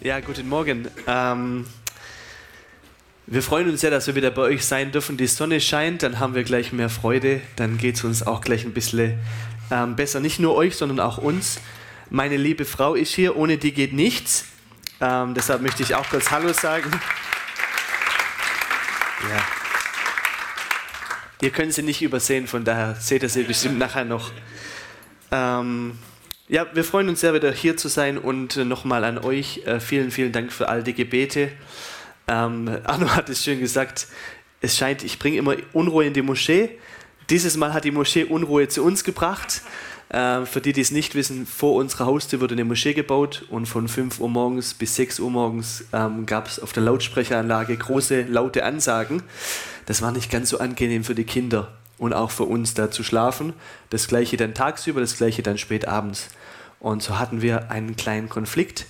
Ja, guten Morgen. Ähm, wir freuen uns sehr, dass wir wieder bei euch sein dürfen. Die Sonne scheint, dann haben wir gleich mehr Freude. Dann geht es uns auch gleich ein bisschen ähm, besser. Nicht nur euch, sondern auch uns. Meine liebe Frau ist hier, ohne die geht nichts. Ähm, deshalb möchte ich auch kurz Hallo sagen. Ja. Ihr könnt sie nicht übersehen, von daher seht ihr sie bestimmt nachher noch. Ähm, ja, wir freuen uns sehr, wieder hier zu sein und äh, nochmal an euch. Äh, vielen, vielen Dank für all die Gebete. Ähm, Arno hat es schön gesagt, es scheint, ich bringe immer Unruhe in die Moschee. Dieses Mal hat die Moschee Unruhe zu uns gebracht. Äh, für die, die es nicht wissen, vor unserer Haustür wurde eine Moschee gebaut und von 5 Uhr morgens bis 6 Uhr morgens ähm, gab es auf der Lautsprecheranlage große, laute Ansagen. Das war nicht ganz so angenehm für die Kinder und auch für uns da zu schlafen. Das gleiche dann tagsüber, das gleiche dann spät abends. Und so hatten wir einen kleinen Konflikt.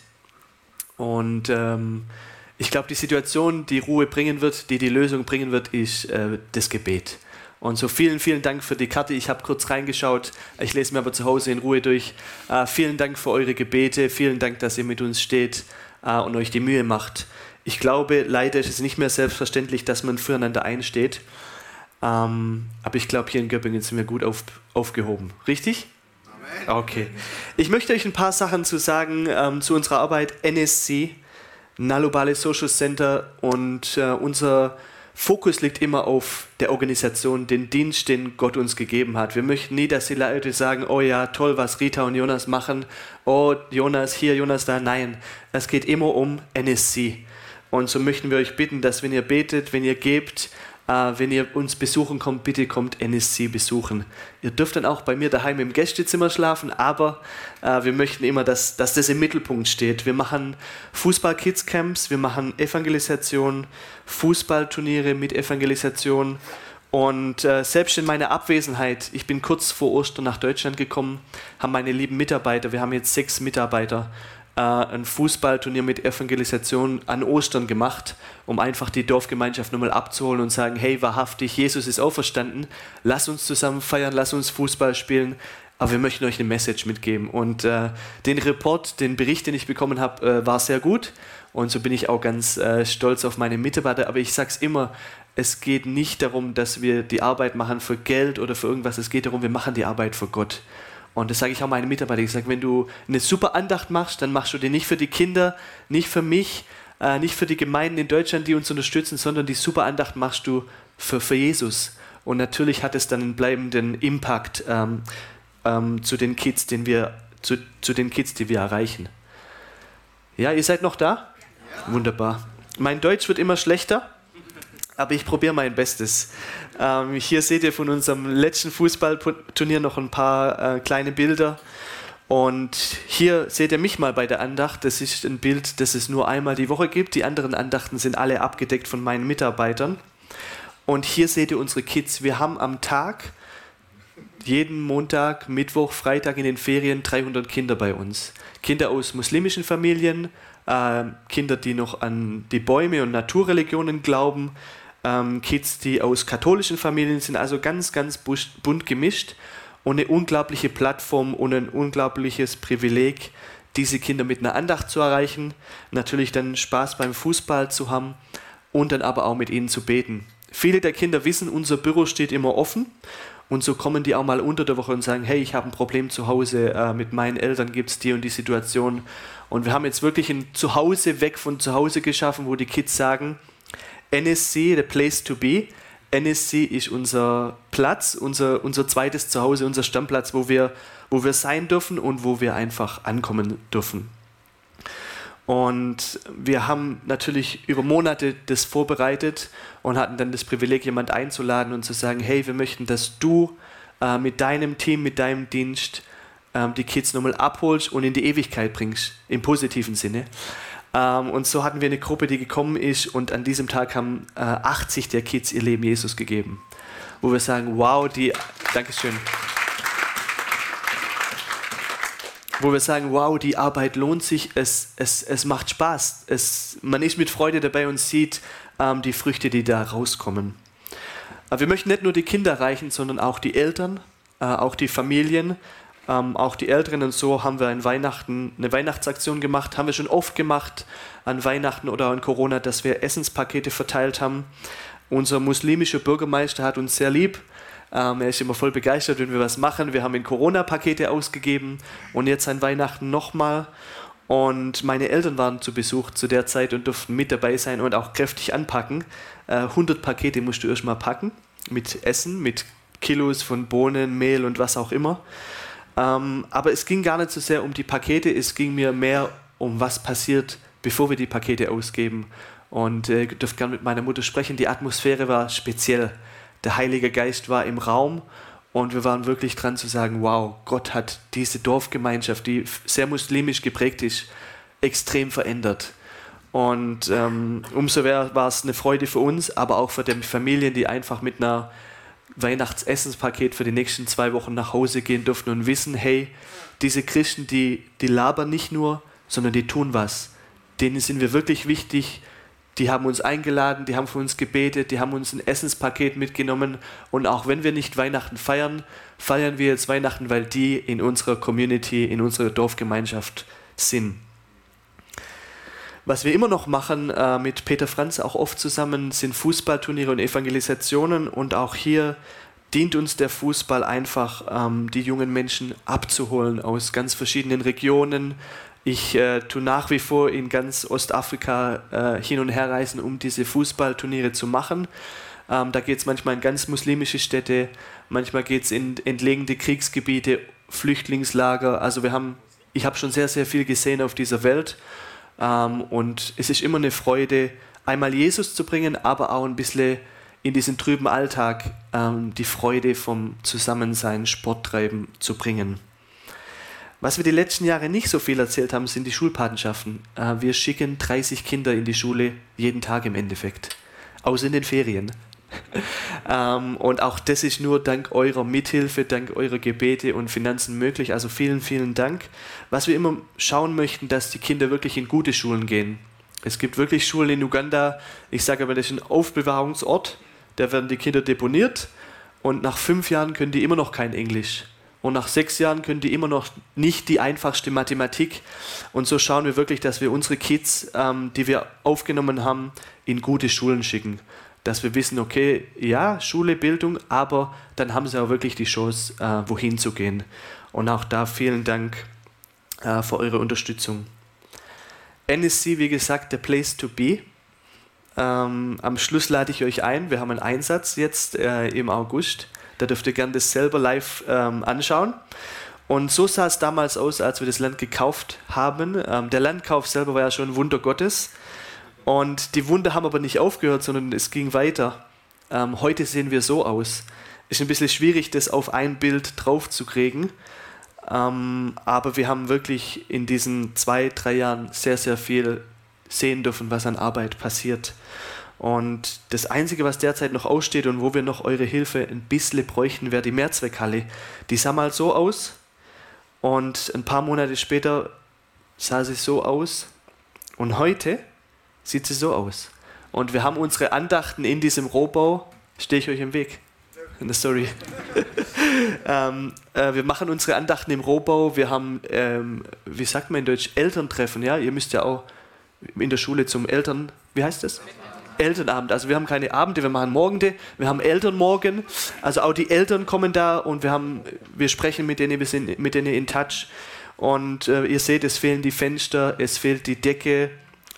Und ähm, ich glaube, die Situation, die Ruhe bringen wird, die die Lösung bringen wird, ist äh, das Gebet. Und so vielen, vielen Dank für die Karte. Ich habe kurz reingeschaut. Ich lese mir aber zu Hause in Ruhe durch. Äh, vielen Dank für eure Gebete. Vielen Dank, dass ihr mit uns steht äh, und euch die Mühe macht. Ich glaube, leider ist es nicht mehr selbstverständlich, dass man füreinander einsteht. Ähm, aber ich glaube, hier in Göppingen sind wir gut auf, aufgehoben. Richtig? Amen. Okay. Ich möchte euch ein paar Sachen zu sagen ähm, zu unserer Arbeit NSC, Nalobale Social Center und äh, unser Fokus liegt immer auf der Organisation, den Dienst, den Gott uns gegeben hat. Wir möchten nie, dass die Leute sagen, oh ja, toll, was Rita und Jonas machen. Oh, Jonas hier, Jonas da. Nein, es geht immer um NSC. Und so möchten wir euch bitten, dass wenn ihr betet, wenn ihr gebt, wenn ihr uns besuchen kommt, bitte kommt NSC besuchen. Ihr dürft dann auch bei mir daheim im Gästezimmer schlafen, aber uh, wir möchten immer, dass, dass das im Mittelpunkt steht. Wir machen Fußball-Kids-Camps, wir machen Evangelisation, Fußballturniere mit Evangelisation. Und uh, selbst in meiner Abwesenheit, ich bin kurz vor Ostern nach Deutschland gekommen, haben meine lieben Mitarbeiter, wir haben jetzt sechs Mitarbeiter, äh, ein Fußballturnier mit Evangelisation an Ostern gemacht, um einfach die Dorfgemeinschaft nochmal abzuholen und sagen, hey, wahrhaftig, Jesus ist auferstanden, lass uns zusammen feiern, lass uns Fußball spielen, aber wir möchten euch eine Message mitgeben. Und äh, den Report, den Bericht, den ich bekommen habe, äh, war sehr gut. Und so bin ich auch ganz äh, stolz auf meine Mitarbeiter. Aber ich sage es immer, es geht nicht darum, dass wir die Arbeit machen für Geld oder für irgendwas. Es geht darum, wir machen die Arbeit für Gott. Und das sage ich auch meinen Mitarbeitern. Ich sage, wenn du eine super Andacht machst, dann machst du die nicht für die Kinder, nicht für mich, äh, nicht für die Gemeinden in Deutschland, die uns unterstützen, sondern die super Andacht machst du für, für Jesus. Und natürlich hat es dann einen bleibenden Impact ähm, ähm, zu den Kids, den wir, zu, zu den Kids, die wir erreichen. Ja, ihr seid noch da? Ja. Wunderbar. Mein Deutsch wird immer schlechter aber ich probiere mein Bestes. Ähm, hier seht ihr von unserem letzten Fußballturnier noch ein paar äh, kleine Bilder. Und hier seht ihr mich mal bei der Andacht. Das ist ein Bild, das es nur einmal die Woche gibt. Die anderen Andachten sind alle abgedeckt von meinen Mitarbeitern. Und hier seht ihr unsere Kids. Wir haben am Tag, jeden Montag, Mittwoch, Freitag in den Ferien 300 Kinder bei uns. Kinder aus muslimischen Familien, äh, Kinder, die noch an die Bäume und Naturreligionen glauben, ähm, Kids, die aus katholischen Familien sind, also ganz, ganz bunt gemischt und eine unglaubliche Plattform und ein unglaubliches Privileg, diese Kinder mit einer Andacht zu erreichen, natürlich dann Spaß beim Fußball zu haben und dann aber auch mit ihnen zu beten. Viele der Kinder wissen, unser Büro steht immer offen und so kommen die auch mal unter der Woche und sagen, hey, ich habe ein Problem zu Hause, äh, mit meinen Eltern gibt es die und die Situation. Und wir haben jetzt wirklich ein Zuhause weg von zu Hause geschaffen, wo die Kids sagen, NSC, the place to be. NSC ist unser Platz, unser, unser zweites Zuhause, unser Stammplatz, wo wir, wo wir sein dürfen und wo wir einfach ankommen dürfen. Und wir haben natürlich über Monate das vorbereitet und hatten dann das Privileg, jemand einzuladen und zu sagen, hey, wir möchten, dass du äh, mit deinem Team, mit deinem Dienst äh, die Kids nochmal abholst und in die Ewigkeit bringst, im positiven Sinne. Ähm, und so hatten wir eine Gruppe, die gekommen ist und an diesem Tag haben äh, 80 der Kids ihr Leben Jesus gegeben. Wo wir sagen, wow, die, Dankeschön. Wo wir sagen, wow, die Arbeit lohnt sich, es, es, es macht Spaß. Es, man ist mit Freude dabei und sieht ähm, die Früchte, die da rauskommen. Aber wir möchten nicht nur die Kinder erreichen, sondern auch die Eltern, äh, auch die Familien, ähm, auch die Älteren und so haben wir an Weihnachten eine Weihnachtsaktion gemacht, haben wir schon oft gemacht an Weihnachten oder an Corona, dass wir Essenspakete verteilt haben. Unser muslimischer Bürgermeister hat uns sehr lieb. Ähm, er ist immer voll begeistert, wenn wir was machen. Wir haben in Corona-Pakete ausgegeben und jetzt an Weihnachten nochmal. Und meine Eltern waren zu Besuch zu der Zeit und durften mit dabei sein und auch kräftig anpacken. Äh, 100 Pakete musst du erstmal packen mit Essen, mit Kilos von Bohnen, Mehl und was auch immer. Ähm, aber es ging gar nicht so sehr um die Pakete, es ging mir mehr um was passiert, bevor wir die Pakete ausgeben. Und äh, ich dürfte gerne mit meiner Mutter sprechen. Die Atmosphäre war speziell. Der Heilige Geist war im Raum und wir waren wirklich dran zu sagen, wow, Gott hat diese Dorfgemeinschaft, die sehr muslimisch geprägt ist, extrem verändert. Und ähm, umso mehr war es eine Freude für uns, aber auch für die Familien, die einfach mit einer Weihnachtsessenspaket für die nächsten zwei Wochen nach Hause gehen durften und wissen, hey, diese Christen, die, die labern nicht nur, sondern die tun was. Denen sind wir wirklich wichtig. Die haben uns eingeladen, die haben für uns gebetet, die haben uns ein Essenspaket mitgenommen. Und auch wenn wir nicht Weihnachten feiern, feiern wir jetzt Weihnachten, weil die in unserer Community, in unserer Dorfgemeinschaft sind. Was wir immer noch machen äh, mit Peter Franz auch oft zusammen, sind Fußballturniere und Evangelisationen. Und auch hier dient uns der Fußball einfach, ähm, die jungen Menschen abzuholen aus ganz verschiedenen Regionen. Ich äh, tue nach wie vor in ganz Ostafrika äh, hin und her reisen, um diese Fußballturniere zu machen. Ähm, da geht es manchmal in ganz muslimische Städte, manchmal geht es in entlegene Kriegsgebiete, Flüchtlingslager. Also wir haben, ich habe schon sehr, sehr viel gesehen auf dieser Welt ähm, und es ist immer eine Freude, einmal Jesus zu bringen, aber auch ein bisschen in diesen trüben Alltag ähm, die Freude vom Zusammensein, Sporttreiben zu bringen. Was wir die letzten Jahre nicht so viel erzählt haben, sind die Schulpatenschaften. Äh, wir schicken 30 Kinder in die Schule jeden Tag im Endeffekt, außer in den Ferien. ähm, und auch das ist nur dank eurer Mithilfe, dank eurer Gebete und Finanzen möglich. Also vielen, vielen Dank. Was wir immer schauen möchten, dass die Kinder wirklich in gute Schulen gehen. Es gibt wirklich Schulen in Uganda, ich sage aber, das ist ein Aufbewahrungsort, da werden die Kinder deponiert und nach fünf Jahren können die immer noch kein Englisch. Und nach sechs Jahren können die immer noch nicht die einfachste Mathematik. Und so schauen wir wirklich, dass wir unsere Kids, ähm, die wir aufgenommen haben, in gute Schulen schicken dass wir wissen, okay, ja, Schule, Bildung, aber dann haben sie auch wirklich die Chance, äh, wohin zu gehen. Und auch da vielen Dank äh, für eure Unterstützung. NSC, wie gesagt, der Place to be. Ähm, am Schluss lade ich euch ein. Wir haben einen Einsatz jetzt äh, im August. Da dürft ihr gerne das selber live ähm, anschauen. Und so sah es damals aus, als wir das Land gekauft haben. Ähm, der Landkauf selber war ja schon ein Wunder Gottes. Und die Wunder haben aber nicht aufgehört, sondern es ging weiter. Ähm, heute sehen wir so aus. Ist ein bisschen schwierig, das auf ein Bild drauf zu kriegen. Ähm, aber wir haben wirklich in diesen zwei, drei Jahren sehr, sehr viel sehen dürfen, was an Arbeit passiert. Und das Einzige, was derzeit noch aussteht und wo wir noch eure Hilfe ein bisschen bräuchten, wäre die Mehrzweckhalle. Die sah mal so aus und ein paar Monate später sah sie so aus. Und heute sieht sie so aus. Und wir haben unsere Andachten in diesem Rohbau. Stehe ich euch im Weg? Story. ähm, äh, wir machen unsere Andachten im Rohbau. Wir haben, ähm, wie sagt man in Deutsch, Elterntreffen. Ja, ihr müsst ja auch in der Schule zum Eltern, wie heißt das? Elternabend. Also wir haben keine Abende, wir machen Morgende, wir haben Elternmorgen. Also auch die Eltern kommen da und wir haben, wir sprechen mit denen, wir sind mit denen in Touch. Und äh, ihr seht, es fehlen die Fenster, es fehlt die Decke,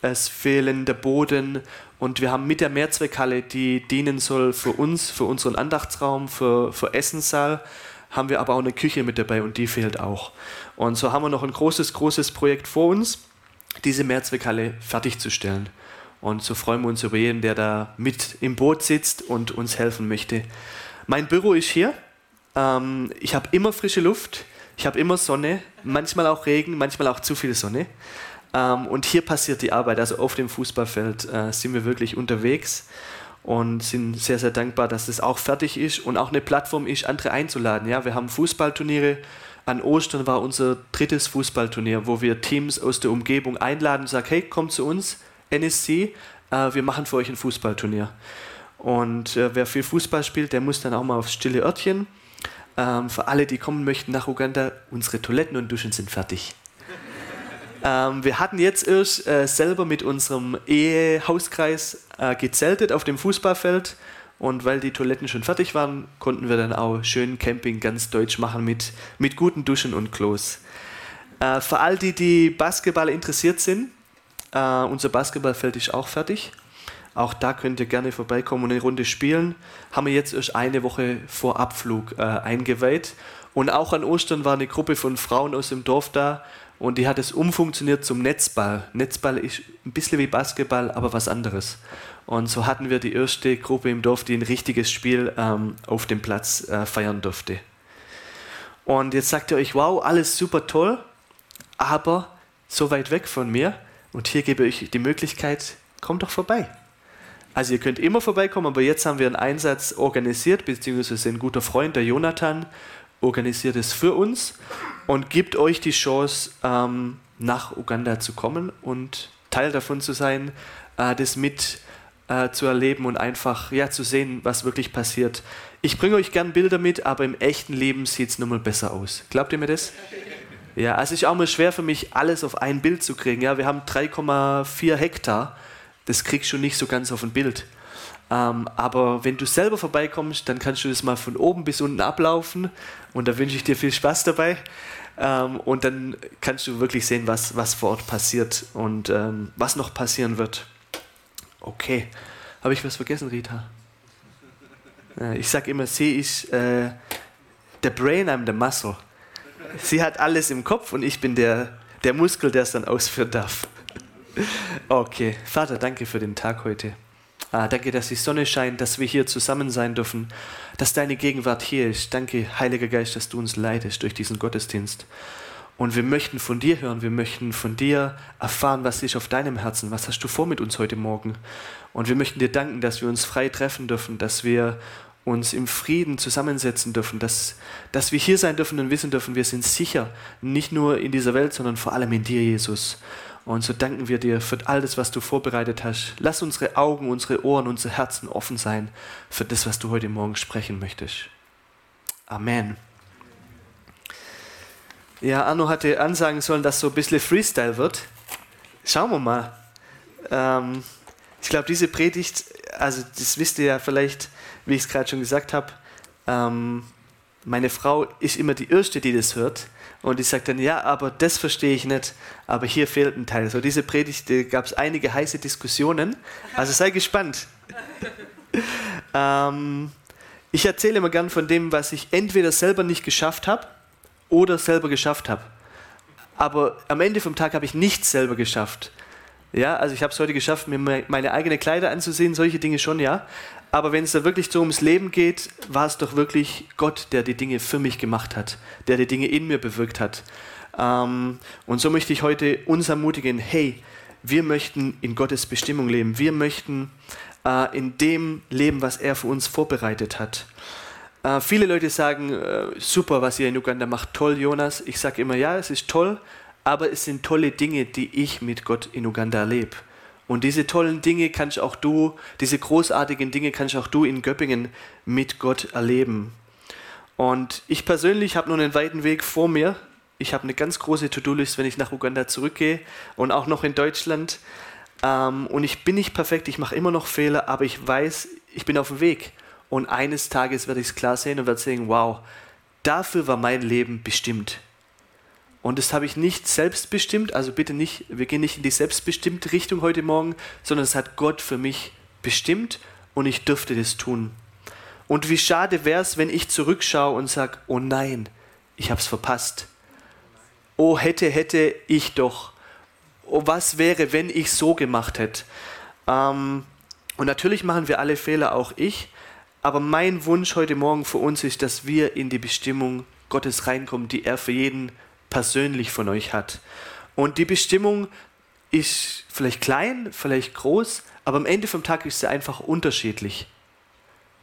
es fehlen der Boden und wir haben mit der Mehrzweckhalle, die dienen soll für uns, für unseren Andachtsraum, für, für Essenssaal, haben wir aber auch eine Küche mit dabei und die fehlt auch. Und so haben wir noch ein großes, großes Projekt vor uns, diese Mehrzweckhalle fertigzustellen. Und so freuen wir uns über jeden, der da mit im Boot sitzt und uns helfen möchte. Mein Büro ist hier. Ähm, ich habe immer frische Luft, ich habe immer Sonne, manchmal auch Regen, manchmal auch zu viel Sonne. Ähm, und hier passiert die Arbeit. Also auf dem Fußballfeld äh, sind wir wirklich unterwegs und sind sehr, sehr dankbar, dass es auch fertig ist und auch eine Plattform ist, andere einzuladen. Ja, wir haben Fußballturniere. An Ostern war unser drittes Fußballturnier, wo wir Teams aus der Umgebung einladen und sagen, hey, kommt zu uns, NSC, äh, wir machen für euch ein Fußballturnier. Und äh, wer viel Fußball spielt, der muss dann auch mal aufs stille Örtchen. Ähm, für alle, die kommen möchten nach Uganda, unsere Toiletten und Duschen sind fertig. Ähm, wir hatten jetzt erst äh, selber mit unserem Ehehauskreis äh, gezeltet auf dem Fußballfeld und weil die Toiletten schon fertig waren, konnten wir dann auch schön Camping ganz deutsch machen mit, mit guten Duschen und Klos. Äh, für all die, die Basketball interessiert sind, äh, unser Basketballfeld ist auch fertig. Auch da könnt ihr gerne vorbeikommen und eine Runde spielen. Haben wir jetzt erst eine Woche vor Abflug äh, eingeweiht. Und auch an Ostern war eine Gruppe von Frauen aus dem Dorf da und die hat es umfunktioniert zum Netzball. Netzball ist ein bisschen wie Basketball, aber was anderes. Und so hatten wir die erste Gruppe im Dorf, die ein richtiges Spiel ähm, auf dem Platz äh, feiern durfte. Und jetzt sagt ihr euch, wow, alles super toll, aber so weit weg von mir. Und hier gebe ich euch die Möglichkeit, kommt doch vorbei. Also ihr könnt immer vorbeikommen, aber jetzt haben wir einen Einsatz organisiert, beziehungsweise ein guter Freund, der Jonathan, organisiert es für uns und gibt euch die Chance, ähm, nach Uganda zu kommen und Teil davon zu sein, äh, das mit äh, zu erleben und einfach ja, zu sehen, was wirklich passiert. Ich bringe euch gern Bilder mit, aber im echten Leben sieht es nun mal besser aus. Glaubt ihr mir das? Ja, also es ist auch mal schwer für mich, alles auf ein Bild zu kriegen. Ja, wir haben 3,4 Hektar. Das kriegst du nicht so ganz auf ein Bild. Ähm, aber wenn du selber vorbeikommst, dann kannst du das mal von oben bis unten ablaufen und da wünsche ich dir viel Spaß dabei. Ähm, und dann kannst du wirklich sehen, was, was vor Ort passiert und ähm, was noch passieren wird. Okay. Habe ich was vergessen, Rita? Äh, ich sage immer, sie ist äh, der Brain, I'm the Muscle. Sie hat alles im Kopf und ich bin der, der Muskel, der es dann ausführen darf. Okay, Vater, danke für den Tag heute. Ah, danke, dass die Sonne scheint, dass wir hier zusammen sein dürfen, dass deine Gegenwart hier ist. Danke, Heiliger Geist, dass du uns leidest durch diesen Gottesdienst. Und wir möchten von dir hören, wir möchten von dir erfahren, was ist auf deinem Herzen, was hast du vor mit uns heute Morgen. Und wir möchten dir danken, dass wir uns frei treffen dürfen, dass wir uns im Frieden zusammensetzen dürfen, dass, dass wir hier sein dürfen und wissen dürfen, wir sind sicher, nicht nur in dieser Welt, sondern vor allem in dir, Jesus. Und so danken wir dir für all das, was du vorbereitet hast. Lass unsere Augen, unsere Ohren, unsere Herzen offen sein für das, was du heute Morgen sprechen möchtest. Amen. Ja, Arno hatte ansagen sollen, dass so ein bisschen Freestyle wird. Schauen wir mal. Ähm, ich glaube, diese Predigt, also das wisst ihr ja vielleicht, wie ich es gerade schon gesagt habe, ähm, meine Frau ist immer die Erste, die das hört. Und die sagt dann, ja, aber das verstehe ich nicht, aber hier fehlt ein Teil. So diese Predigt gab es einige heiße Diskussionen. Also sei gespannt. ähm, ich erzähle immer gern von dem, was ich entweder selber nicht geschafft habe oder selber geschafft habe. Aber am Ende vom Tag habe ich nichts selber geschafft. Ja, also ich habe es heute geschafft, mir meine eigenen Kleider anzusehen, solche Dinge schon, ja. Aber wenn es da wirklich so ums Leben geht, war es doch wirklich Gott, der die Dinge für mich gemacht hat, der die Dinge in mir bewirkt hat. Ähm, und so möchte ich heute uns ermutigen, hey, wir möchten in Gottes Bestimmung leben. Wir möchten äh, in dem leben, was er für uns vorbereitet hat. Äh, viele Leute sagen, äh, super, was ihr in Uganda macht, toll, Jonas. Ich sage immer, ja, es ist toll, aber es sind tolle Dinge, die ich mit Gott in Uganda erlebe. Und diese tollen Dinge kannst auch du, diese großartigen Dinge kannst auch du in Göppingen mit Gott erleben. Und ich persönlich habe nur einen weiten Weg vor mir. Ich habe eine ganz große To-Do-List, wenn ich nach Uganda zurückgehe und auch noch in Deutschland. Ähm, und ich bin nicht perfekt, ich mache immer noch Fehler, aber ich weiß, ich bin auf dem Weg. Und eines Tages werde ich es klar sehen und werde sagen, wow, dafür war mein Leben bestimmt. Und das habe ich nicht selbst bestimmt, also bitte nicht, wir gehen nicht in die selbstbestimmte Richtung heute Morgen, sondern es hat Gott für mich bestimmt und ich dürfte das tun. Und wie schade wäre es, wenn ich zurückschaue und sage, oh nein, ich habe es verpasst. Oh hätte, hätte ich doch. Oh was wäre, wenn ich so gemacht hätte. Ähm, und natürlich machen wir alle Fehler, auch ich. Aber mein Wunsch heute Morgen für uns ist, dass wir in die Bestimmung Gottes reinkommen, die er für jeden persönlich von euch hat. Und die Bestimmung, ist vielleicht klein, vielleicht groß, aber am Ende vom Tag ist sie einfach unterschiedlich.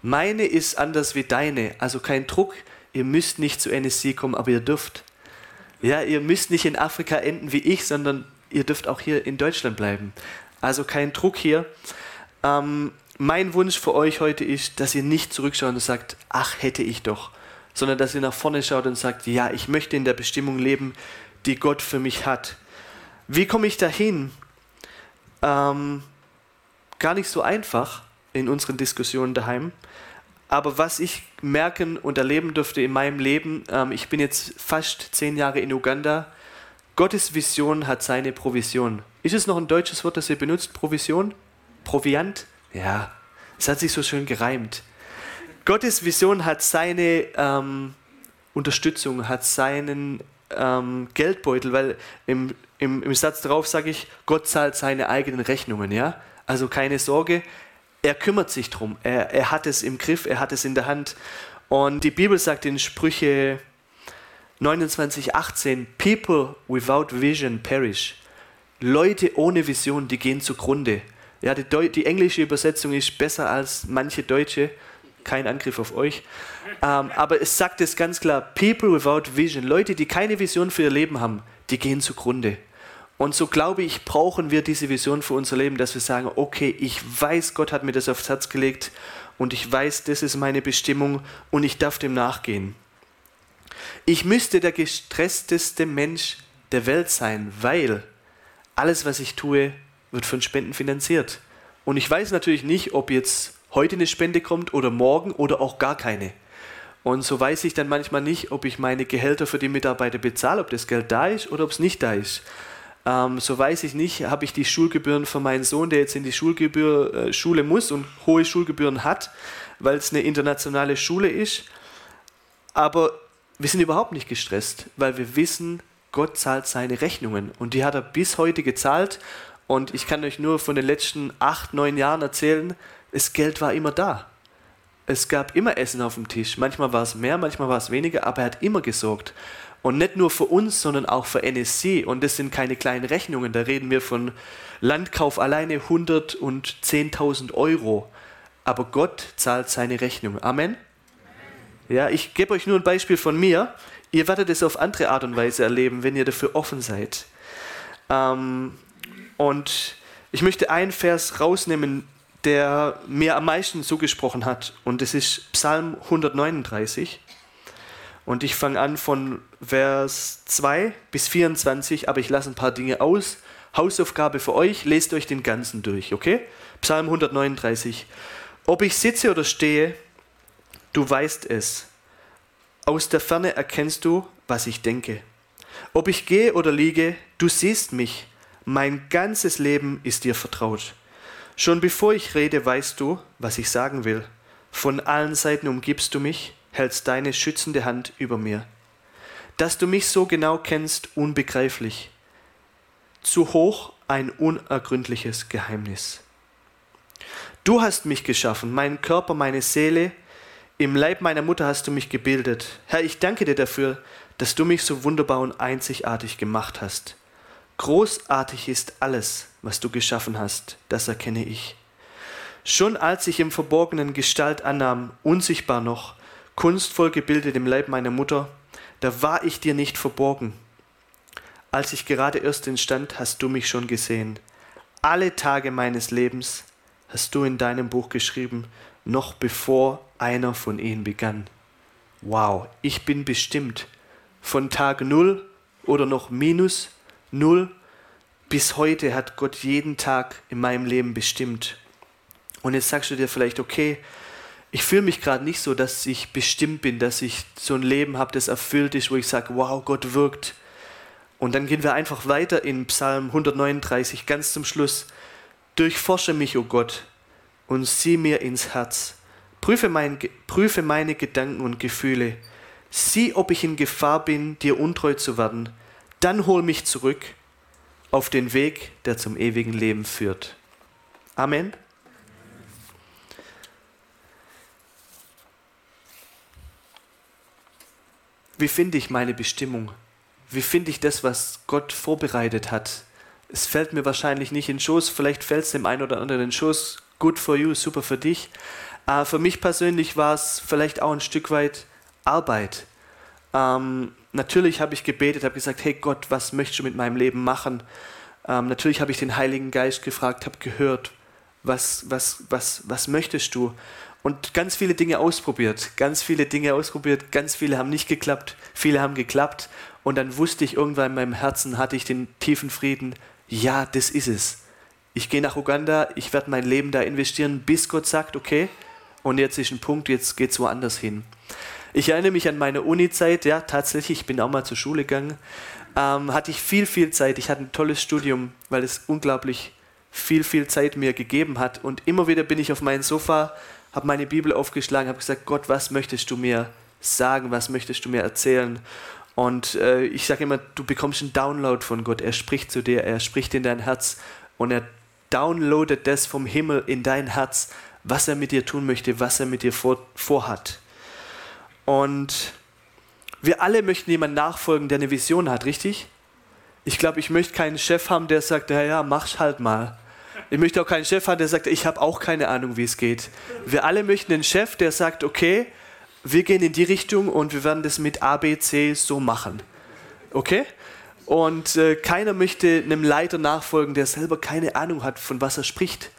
Meine ist anders wie deine, also kein Druck. Ihr müsst nicht zu NSC kommen, aber ihr dürft. Ja, ihr müsst nicht in Afrika enden wie ich, sondern ihr dürft auch hier in Deutschland bleiben. Also kein Druck hier. Ähm, mein Wunsch für euch heute ist, dass ihr nicht zurückschaut und sagt, ach hätte ich doch, sondern dass ihr nach vorne schaut und sagt, ja, ich möchte in der Bestimmung leben, die Gott für mich hat. Wie komme ich dahin? Ähm, gar nicht so einfach in unseren Diskussionen daheim. Aber was ich merken und erleben durfte in meinem Leben, ähm, ich bin jetzt fast zehn Jahre in Uganda. Gottes Vision hat seine Provision. Ist es noch ein deutsches Wort, das ihr benutzt? Provision? Proviant? Ja, es hat sich so schön gereimt. Gottes Vision hat seine ähm, Unterstützung, hat seinen ähm, Geldbeutel, weil im, im, im Satz darauf sage ich, Gott zahlt seine eigenen Rechnungen, ja. Also keine Sorge, er kümmert sich drum, er, er hat es im Griff, er hat es in der Hand. Und die Bibel sagt in Sprüche 29, 18, People without vision perish. Leute ohne Vision, die gehen zugrunde. Ja, die, die englische Übersetzung ist besser als manche deutsche. Kein Angriff auf euch. Ähm, aber es sagt es ganz klar: People without vision, Leute, die keine Vision für ihr Leben haben, die gehen zugrunde. Und so glaube ich, brauchen wir diese Vision für unser Leben, dass wir sagen, okay, ich weiß, Gott hat mir das aufs Herz gelegt und ich weiß, das ist meine Bestimmung und ich darf dem nachgehen. Ich müsste der gestressteste Mensch der Welt sein, weil alles, was ich tue, wird von Spenden finanziert. Und ich weiß natürlich nicht, ob jetzt heute eine Spende kommt oder morgen oder auch gar keine. Und so weiß ich dann manchmal nicht, ob ich meine Gehälter für die Mitarbeiter bezahle, ob das Geld da ist oder ob es nicht da ist. Ähm, so weiß ich nicht, habe ich die Schulgebühren für meinen Sohn, der jetzt in die Schulgebühr, äh, Schule muss und hohe Schulgebühren hat, weil es eine internationale Schule ist. Aber wir sind überhaupt nicht gestresst, weil wir wissen, Gott zahlt seine Rechnungen und die hat er bis heute gezahlt. Und ich kann euch nur von den letzten acht, neun Jahren erzählen, das Geld war immer da. Es gab immer Essen auf dem Tisch. Manchmal war es mehr, manchmal war es weniger, aber er hat immer gesorgt. Und nicht nur für uns, sondern auch für NSC. Und das sind keine kleinen Rechnungen. Da reden wir von Landkauf alleine 100 und 10.000 Euro. Aber Gott zahlt seine Rechnung. Amen. Ja, ich gebe euch nur ein Beispiel von mir. Ihr werdet es auf andere Art und Weise erleben, wenn ihr dafür offen seid. Ähm, und ich möchte einen Vers rausnehmen, der mir am meisten zugesprochen hat. Und das ist Psalm 139. Und ich fange an von Vers 2 bis 24, aber ich lasse ein paar Dinge aus. Hausaufgabe für euch, lest euch den ganzen durch, okay? Psalm 139. Ob ich sitze oder stehe, du weißt es. Aus der Ferne erkennst du, was ich denke. Ob ich gehe oder liege, du siehst mich. Mein ganzes Leben ist dir vertraut. Schon bevor ich rede, weißt du, was ich sagen will. Von allen Seiten umgibst du mich hältst deine schützende Hand über mir. Dass du mich so genau kennst, unbegreiflich. Zu hoch ein unergründliches Geheimnis. Du hast mich geschaffen, meinen Körper, meine Seele, im Leib meiner Mutter hast du mich gebildet. Herr, ich danke dir dafür, dass du mich so wunderbar und einzigartig gemacht hast. Großartig ist alles, was du geschaffen hast, das erkenne ich. Schon als ich im Verborgenen Gestalt annahm, unsichtbar noch, kunstvoll gebildet im Leib meiner Mutter, da war ich dir nicht verborgen. Als ich gerade erst entstand, hast du mich schon gesehen. Alle Tage meines Lebens hast du in deinem Buch geschrieben, noch bevor einer von ihnen begann. Wow, ich bin bestimmt. Von Tag null oder noch minus null bis heute hat Gott jeden Tag in meinem Leben bestimmt. Und jetzt sagst du dir vielleicht, okay, ich fühle mich gerade nicht so, dass ich bestimmt bin, dass ich so ein Leben habe, das erfüllt ist, wo ich sage, wow, Gott wirkt. Und dann gehen wir einfach weiter in Psalm 139, ganz zum Schluss. Durchforsche mich, o oh Gott, und sieh mir ins Herz. Prüfe, mein, prüfe meine Gedanken und Gefühle. Sieh, ob ich in Gefahr bin, dir untreu zu werden. Dann hol mich zurück auf den Weg, der zum ewigen Leben führt. Amen. Wie finde ich meine Bestimmung? Wie finde ich das, was Gott vorbereitet hat? Es fällt mir wahrscheinlich nicht in den Schoß, vielleicht fällt es dem einen oder anderen in den Schoß. Good for you, super für dich. Äh, für mich persönlich war es vielleicht auch ein Stück weit Arbeit. Ähm, natürlich habe ich gebetet, habe gesagt, hey Gott, was möchtest du mit meinem Leben machen? Ähm, natürlich habe ich den Heiligen Geist gefragt, habe gehört, was, was, was, was möchtest du? Und ganz viele Dinge ausprobiert, ganz viele Dinge ausprobiert, ganz viele haben nicht geklappt, viele haben geklappt. Und dann wusste ich irgendwann in meinem Herzen, hatte ich den tiefen Frieden, ja, das ist es. Ich gehe nach Uganda, ich werde mein Leben da investieren, bis Gott sagt, okay, und jetzt ist ein Punkt, jetzt geht es woanders hin. Ich erinnere mich an meine Uni-Zeit, ja, tatsächlich, ich bin auch mal zur Schule gegangen, ähm, hatte ich viel, viel Zeit. Ich hatte ein tolles Studium, weil es unglaublich viel, viel Zeit mir gegeben hat. Und immer wieder bin ich auf mein Sofa, habe meine Bibel aufgeschlagen, habe gesagt, Gott, was möchtest du mir sagen, was möchtest du mir erzählen? Und äh, ich sage immer, du bekommst einen Download von Gott. Er spricht zu dir, er spricht in dein Herz und er downloadet das vom Himmel in dein Herz, was er mit dir tun möchte, was er mit dir vor, vorhat. Und wir alle möchten jemandem nachfolgen, der eine Vision hat, richtig? Ich glaube, ich möchte keinen Chef haben, der sagt, ja, ja, mach's halt mal. Ich möchte auch keinen Chef haben, der sagt, ich habe auch keine Ahnung, wie es geht. Wir alle möchten einen Chef, der sagt, okay, wir gehen in die Richtung und wir werden das mit A, B, C so machen. Okay? Und äh, keiner möchte einem Leiter nachfolgen, der selber keine Ahnung hat, von was er spricht.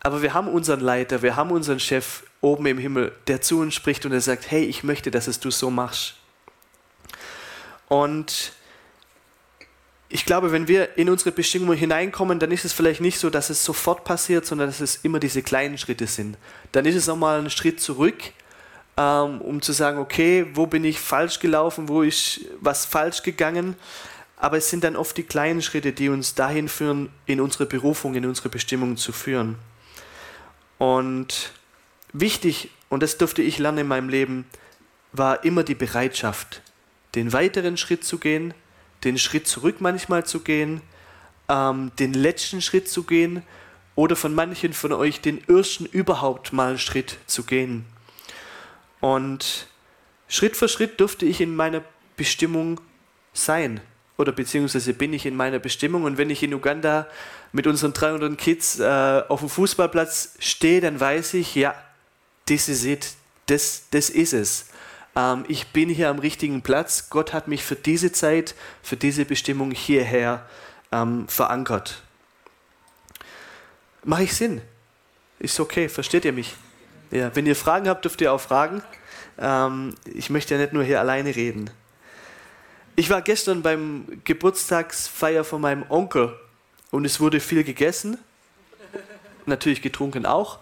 Aber wir haben unseren Leiter, wir haben unseren Chef oben im Himmel, der zu uns spricht und er sagt, hey, ich möchte, dass es du so machst. Und ich glaube, wenn wir in unsere Bestimmung hineinkommen, dann ist es vielleicht nicht so, dass es sofort passiert, sondern dass es immer diese kleinen Schritte sind. Dann ist es auch mal ein Schritt zurück ähm, um zu sagen, okay, wo bin ich falsch gelaufen, wo ist was falsch gegangen. Aber es sind dann oft die kleinen Schritte, die uns dahin führen, in unsere Berufung, in unsere Bestimmung zu führen. Und wichtig, und das durfte ich lernen in meinem Leben, war immer die Bereitschaft, den weiteren Schritt zu gehen, den Schritt zurück manchmal zu gehen, ähm, den letzten Schritt zu gehen oder von manchen von euch den ersten überhaupt mal einen Schritt zu gehen. Und Schritt für Schritt durfte ich in meiner Bestimmung sein. Oder beziehungsweise bin ich in meiner Bestimmung. Und wenn ich in Uganda mit unseren 300 Kids äh, auf dem Fußballplatz stehe, dann weiß ich, ja, this is it. Das, das ist es. Ähm, ich bin hier am richtigen Platz. Gott hat mich für diese Zeit, für diese Bestimmung hierher ähm, verankert. Mache ich Sinn? Ist okay, versteht ihr mich? Ja, wenn ihr Fragen habt, dürft ihr auch fragen. Ähm, ich möchte ja nicht nur hier alleine reden. Ich war gestern beim Geburtstagsfeier von meinem Onkel und es wurde viel gegessen. Natürlich getrunken auch.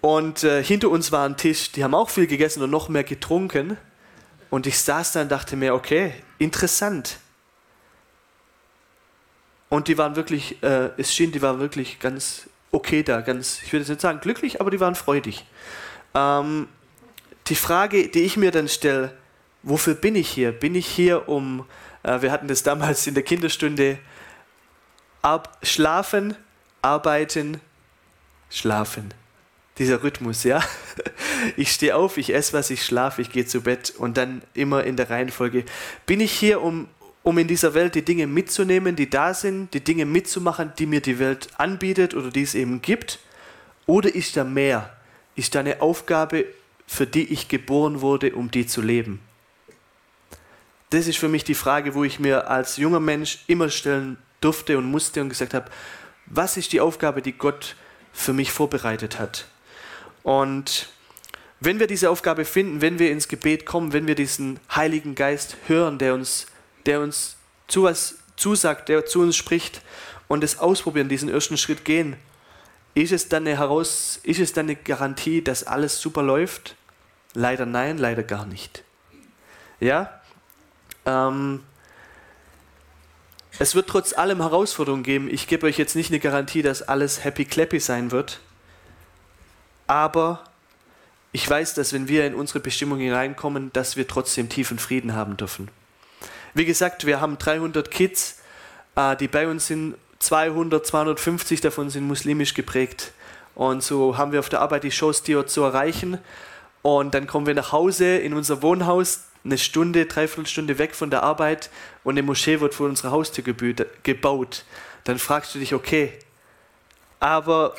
Und äh, hinter uns war ein Tisch, die haben auch viel gegessen und noch mehr getrunken. Und ich saß da und dachte mir, okay, interessant. Und die waren wirklich, äh, es schien, die waren wirklich ganz okay da, ganz, ich würde jetzt nicht sagen glücklich, aber die waren freudig. Ähm, die Frage, die ich mir dann stelle, wofür bin ich hier? Bin ich hier, um, äh, wir hatten das damals in der Kinderstunde, ab, schlafen, arbeiten, schlafen. Dieser Rhythmus, ja. Ich stehe auf, ich esse was, ich schlafe, ich gehe zu Bett und dann immer in der Reihenfolge. Bin ich hier, um um in dieser Welt die Dinge mitzunehmen, die da sind, die Dinge mitzumachen, die mir die Welt anbietet oder die es eben gibt? Oder ist da mehr? Ist da eine Aufgabe, für die ich geboren wurde, um die zu leben? Das ist für mich die Frage, wo ich mir als junger Mensch immer stellen durfte und musste und gesagt habe, was ist die Aufgabe, die Gott für mich vorbereitet hat? Und wenn wir diese Aufgabe finden, wenn wir ins Gebet kommen, wenn wir diesen Heiligen Geist hören, der uns der uns zu was zusagt, der zu uns spricht und es ausprobieren, diesen ersten Schritt gehen, ist es dann eine heraus, ist es dann eine Garantie, dass alles super läuft? Leider nein, leider gar nicht. Ja? Ähm, es wird trotz allem Herausforderungen geben. Ich gebe euch jetzt nicht eine Garantie, dass alles happy clappy sein wird. Aber ich weiß, dass wenn wir in unsere Bestimmung hineinkommen, dass wir trotzdem tiefen Frieden haben dürfen. Wie gesagt, wir haben 300 Kids, äh, die bei uns sind. 200, 250 davon sind muslimisch geprägt. Und so haben wir auf der Arbeit die Chance, die zu erreichen. Und dann kommen wir nach Hause in unser Wohnhaus. eine Stunde, dreiviertel Stunde weg von der Arbeit und eine Moschee wird vor unserer Haustür gebaut, dann fragst du dich, okay, aber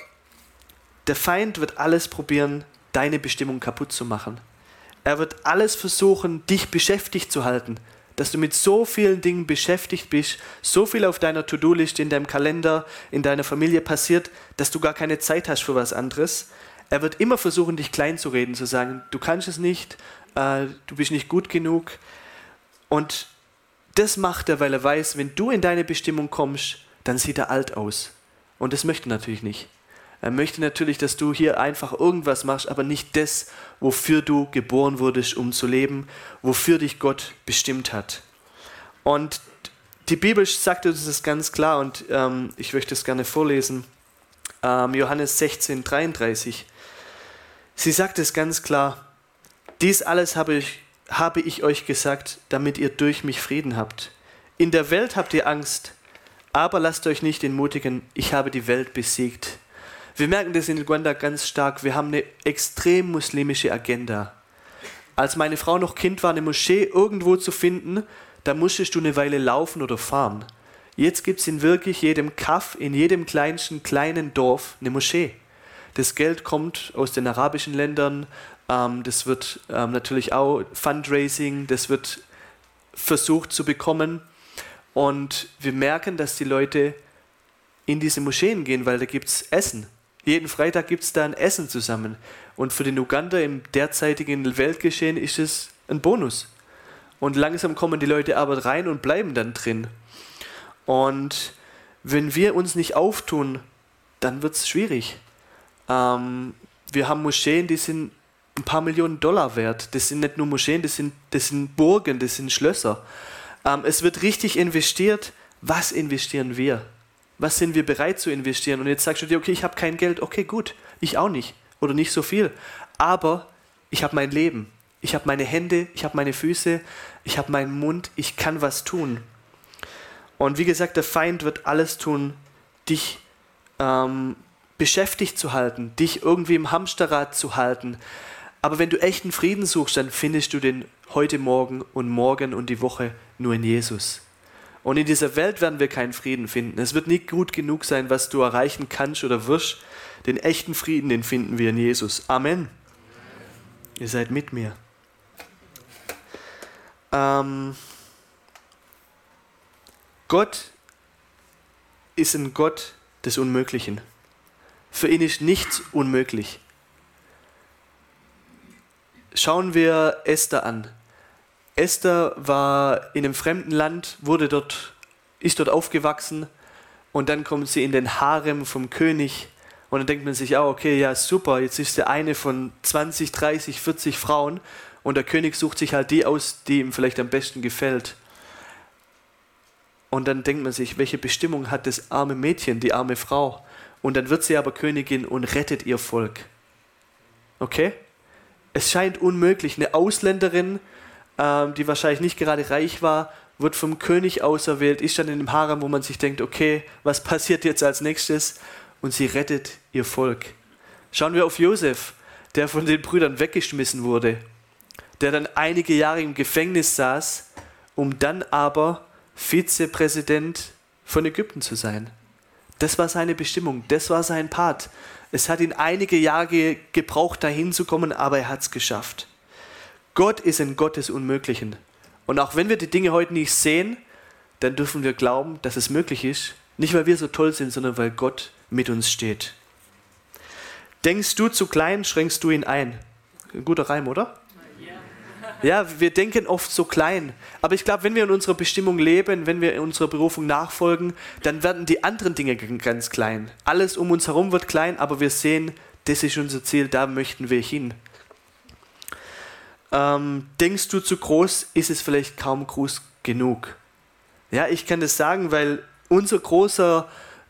der Feind wird alles probieren, deine Bestimmung kaputt zu machen. Er wird alles versuchen, dich beschäftigt zu halten, dass du mit so vielen Dingen beschäftigt bist, so viel auf deiner To-Do-Liste, in deinem Kalender, in deiner Familie passiert, dass du gar keine Zeit hast für was anderes. Er wird immer versuchen, dich klein zu reden, zu sagen, du kannst es nicht, äh, du bist nicht gut genug. Und das macht er, weil er weiß, wenn du in deine Bestimmung kommst, dann sieht er alt aus. Und das möchte er natürlich nicht. Er möchte natürlich, dass du hier einfach irgendwas machst, aber nicht das, wofür du geboren wurdest, um zu leben, wofür dich Gott bestimmt hat. Und die Bibel sagt uns das ganz klar und ähm, ich möchte es gerne vorlesen. Ähm, Johannes 16, 33. Sie sagt es ganz klar, dies alles habe ich, habe ich euch gesagt, damit ihr durch mich Frieden habt. In der Welt habt ihr Angst, aber lasst euch nicht entmutigen, ich habe die Welt besiegt. Wir merken das in Uganda ganz stark. Wir haben eine extrem muslimische Agenda. Als meine Frau noch Kind war, eine Moschee irgendwo zu finden, da musstest du eine Weile laufen oder fahren. Jetzt gibt es in wirklich jedem Kaff, in jedem kleinsten kleinen Dorf eine Moschee. Das Geld kommt aus den arabischen Ländern, ähm, das wird ähm, natürlich auch Fundraising, das wird versucht zu bekommen. Und wir merken, dass die Leute in diese Moscheen gehen, weil da gibt es Essen. Jeden Freitag gibt es da ein Essen zusammen. Und für den Uganda im derzeitigen Weltgeschehen ist es ein Bonus. Und langsam kommen die Leute aber rein und bleiben dann drin. Und wenn wir uns nicht auftun, dann wird es schwierig. Ähm, wir haben Moscheen, die sind ein paar Millionen Dollar wert. Das sind nicht nur Moscheen, das sind, das sind Burgen, das sind Schlösser. Ähm, es wird richtig investiert. Was investieren wir? Was sind wir bereit zu investieren? Und jetzt sagst du dir, okay, ich habe kein Geld, okay, gut, ich auch nicht oder nicht so viel, aber ich habe mein Leben, ich habe meine Hände, ich habe meine Füße, ich habe meinen Mund, ich kann was tun. Und wie gesagt, der Feind wird alles tun, dich ähm, beschäftigt zu halten, dich irgendwie im Hamsterrad zu halten. Aber wenn du echten Frieden suchst, dann findest du den heute Morgen und morgen und die Woche nur in Jesus. Und in dieser Welt werden wir keinen Frieden finden. Es wird nicht gut genug sein, was du erreichen kannst oder wirst. Den echten Frieden, den finden wir in Jesus. Amen. Ihr seid mit mir. Ähm, Gott ist ein Gott des Unmöglichen. Für ihn ist nichts unmöglich. Schauen wir Esther an. Esther war in einem fremden Land, wurde dort, ist dort aufgewachsen und dann kommt sie in den Harem vom König und dann denkt man sich, oh, okay, ja, super, jetzt ist sie eine von 20, 30, 40 Frauen und der König sucht sich halt die aus, die ihm vielleicht am besten gefällt. Und dann denkt man sich, welche Bestimmung hat das arme Mädchen, die arme Frau? Und dann wird sie aber Königin und rettet ihr Volk. Okay? Es scheint unmöglich, eine Ausländerin ähm, die wahrscheinlich nicht gerade reich war, wird vom König auserwählt, ist dann in dem Harem, wo man sich denkt, okay, was passiert jetzt als nächstes? Und sie rettet ihr Volk. Schauen wir auf Josef, der von den Brüdern weggeschmissen wurde, der dann einige Jahre im Gefängnis saß, um dann aber Vizepräsident von Ägypten zu sein. Das war seine Bestimmung, das war sein Part. Es hat ihn einige Jahre gebraucht, dahin zu kommen, aber er hat es geschafft. Gott ist ein Gott des Unmöglichen. Und auch wenn wir die Dinge heute nicht sehen, dann dürfen wir glauben, dass es möglich ist. Nicht, weil wir so toll sind, sondern weil Gott mit uns steht. Denkst du zu klein, schränkst du ihn ein. Ein guter Reim, oder? Ja, wir denken oft so klein. Aber ich glaube, wenn wir in unserer Bestimmung leben, wenn wir in unserer Berufung nachfolgen, dann werden die anderen Dinge ganz klein. Alles um uns herum wird klein, aber wir sehen, das ist unser Ziel, da möchten wir hin. Ähm, denkst du zu groß, ist es vielleicht kaum groß genug. Ja, ich kann das sagen, weil unser großer,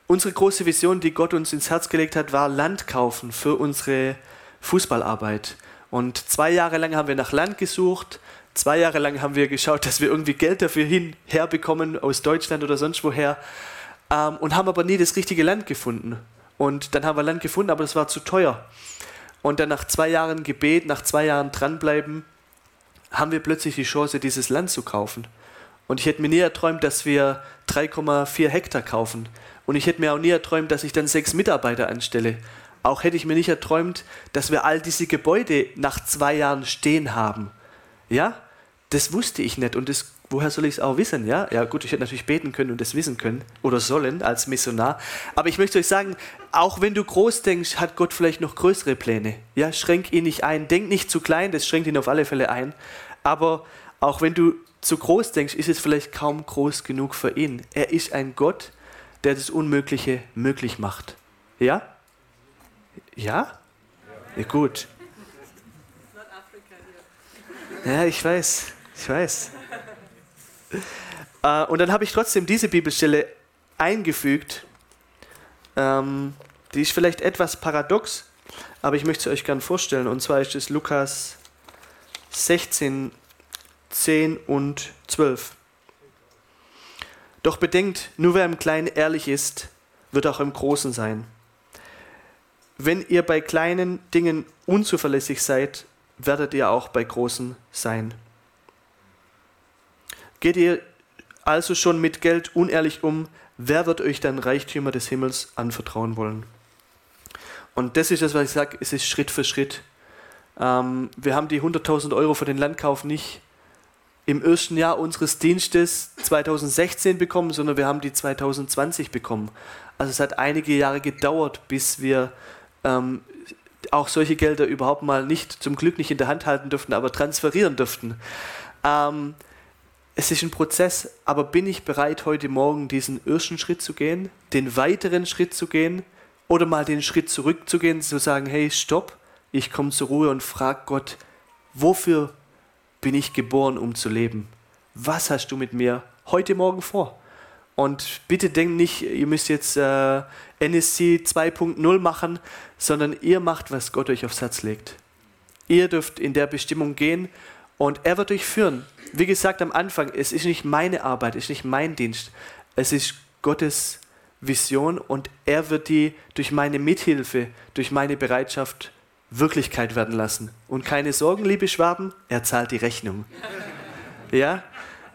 unsere große Vision, die Gott uns ins Herz gelegt hat, war Land kaufen für unsere Fußballarbeit. Und zwei Jahre lang haben wir nach Land gesucht. Zwei Jahre lang haben wir geschaut, dass wir irgendwie Geld dafür hin, aus Deutschland oder sonst woher. Ähm, und haben aber nie das richtige Land gefunden. Und dann haben wir Land gefunden, aber das war zu teuer. Und dann nach zwei Jahren Gebet, nach zwei Jahren dranbleiben, haben wir plötzlich die Chance, dieses Land zu kaufen. Und ich hätte mir nie erträumt, dass wir 3,4 Hektar kaufen. Und ich hätte mir auch nie erträumt, dass ich dann sechs Mitarbeiter anstelle. Auch hätte ich mir nicht erträumt, dass wir all diese Gebäude nach zwei Jahren stehen haben. Ja, das wusste ich nicht und das, woher soll ich es auch wissen? Ja, ja gut, ich hätte natürlich beten können und das wissen können oder sollen als Missionar. Aber ich möchte euch sagen, auch wenn du groß denkst, hat Gott vielleicht noch größere Pläne. Ja, schränk ihn nicht ein. Denk nicht zu klein, das schränkt ihn auf alle Fälle ein. Aber auch wenn du zu groß denkst, ist es vielleicht kaum groß genug für ihn. Er ist ein Gott, der das Unmögliche möglich macht. Ja? Ja? Ja, gut. Ja, ich weiß. Ich weiß. Äh, und dann habe ich trotzdem diese Bibelstelle eingefügt. Ähm, die ist vielleicht etwas paradox, aber ich möchte sie euch gerne vorstellen. Und zwar ist es Lukas 16, 10 und 12. Doch bedenkt, nur wer im Kleinen ehrlich ist, wird auch im Großen sein. Wenn ihr bei kleinen Dingen unzuverlässig seid, werdet ihr auch bei großen sein. Geht ihr also schon mit Geld unehrlich um, wer wird euch dann Reichtümer des Himmels anvertrauen wollen? Und das ist das, was ich sage, es ist Schritt für Schritt. Ähm, wir haben die 100.000 Euro für den Landkauf nicht im ersten Jahr unseres Dienstes 2016 bekommen, sondern wir haben die 2020 bekommen. Also es hat einige Jahre gedauert, bis wir ähm, auch solche Gelder überhaupt mal nicht, zum Glück nicht in der Hand halten dürften, aber transferieren dürften. Ähm, es ist ein Prozess, aber bin ich bereit, heute Morgen diesen ersten Schritt zu gehen, den weiteren Schritt zu gehen oder mal den Schritt zurückzugehen, zu sagen, hey, stopp, ich komme zur Ruhe und frage Gott, wofür bin ich geboren, um zu leben? Was hast du mit mir heute Morgen vor? Und bitte denkt nicht, ihr müsst jetzt äh, NSC 2.0 machen, sondern ihr macht, was Gott euch aufs Herz legt. Ihr dürft in der Bestimmung gehen und er wird euch führen. Wie gesagt am Anfang, es ist nicht meine Arbeit, es ist nicht mein Dienst. Es ist Gottes Vision und er wird die durch meine Mithilfe, durch meine Bereitschaft Wirklichkeit werden lassen. Und keine Sorgen, liebe Schwaben, er zahlt die Rechnung. Ja,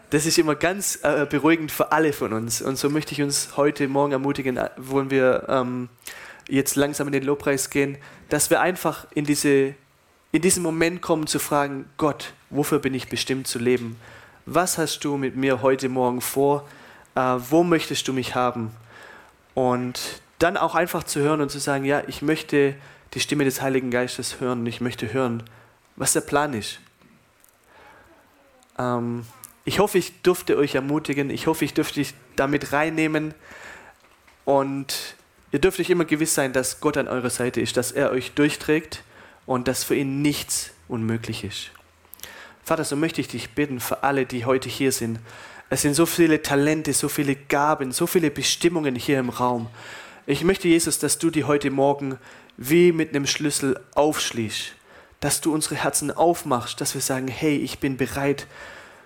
das ist immer ganz äh, beruhigend für alle von uns. Und so möchte ich uns heute Morgen ermutigen, wollen wir ähm, jetzt langsam in den Lobpreis gehen, dass wir einfach in, diese, in diesen Moment kommen zu fragen, Gott, wofür bin ich bestimmt zu leben? Was hast du mit mir heute Morgen vor? Äh, wo möchtest du mich haben? Und dann auch einfach zu hören und zu sagen, ja, ich möchte die Stimme des Heiligen Geistes hören und ich möchte hören, was der Plan ist. Ähm, ich hoffe, ich durfte euch ermutigen. Ich hoffe, ich dürfte dich damit reinnehmen. Und ihr dürft euch immer gewiss sein, dass Gott an eurer Seite ist, dass er euch durchträgt und dass für ihn nichts unmöglich ist. Vater, so möchte ich dich bitten für alle, die heute hier sind. Es sind so viele Talente, so viele Gaben, so viele Bestimmungen hier im Raum. Ich möchte, Jesus, dass du die heute Morgen wie mit einem Schlüssel aufschließt, dass du unsere Herzen aufmachst, dass wir sagen, hey, ich bin bereit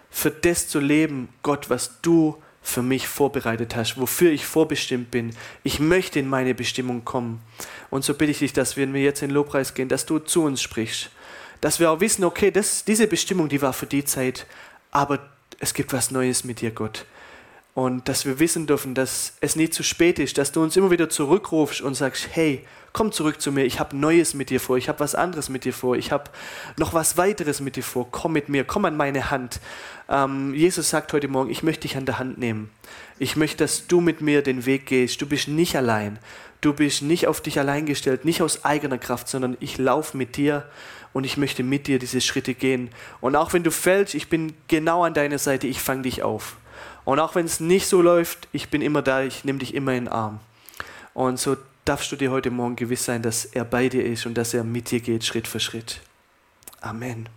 für das zu leben, Gott, was du für mich vorbereitet hast, wofür ich vorbestimmt bin. Ich möchte in meine Bestimmung kommen. Und so bitte ich dich, dass wenn wir jetzt in Lobpreis gehen, dass du zu uns sprichst. Dass wir auch wissen, okay, das, diese Bestimmung, die war für die Zeit, aber es gibt was Neues mit dir, Gott. Und dass wir wissen dürfen, dass es nie zu spät ist, dass du uns immer wieder zurückrufst und sagst, hey, komm zurück zu mir, ich habe Neues mit dir vor, ich habe was anderes mit dir vor, ich habe noch was weiteres mit dir vor, komm mit mir, komm an meine Hand. Ähm, Jesus sagt heute Morgen, ich möchte dich an der Hand nehmen. Ich möchte, dass du mit mir den Weg gehst. Du bist nicht allein. Du bist nicht auf dich allein gestellt, nicht aus eigener Kraft, sondern ich laufe mit dir und ich möchte mit dir diese Schritte gehen. Und auch wenn du fällst, ich bin genau an deiner Seite, ich fange dich auf. Und auch wenn es nicht so läuft, ich bin immer da, ich nehme dich immer in den Arm. Und so darfst du dir heute Morgen gewiss sein, dass er bei dir ist und dass er mit dir geht, Schritt für Schritt. Amen.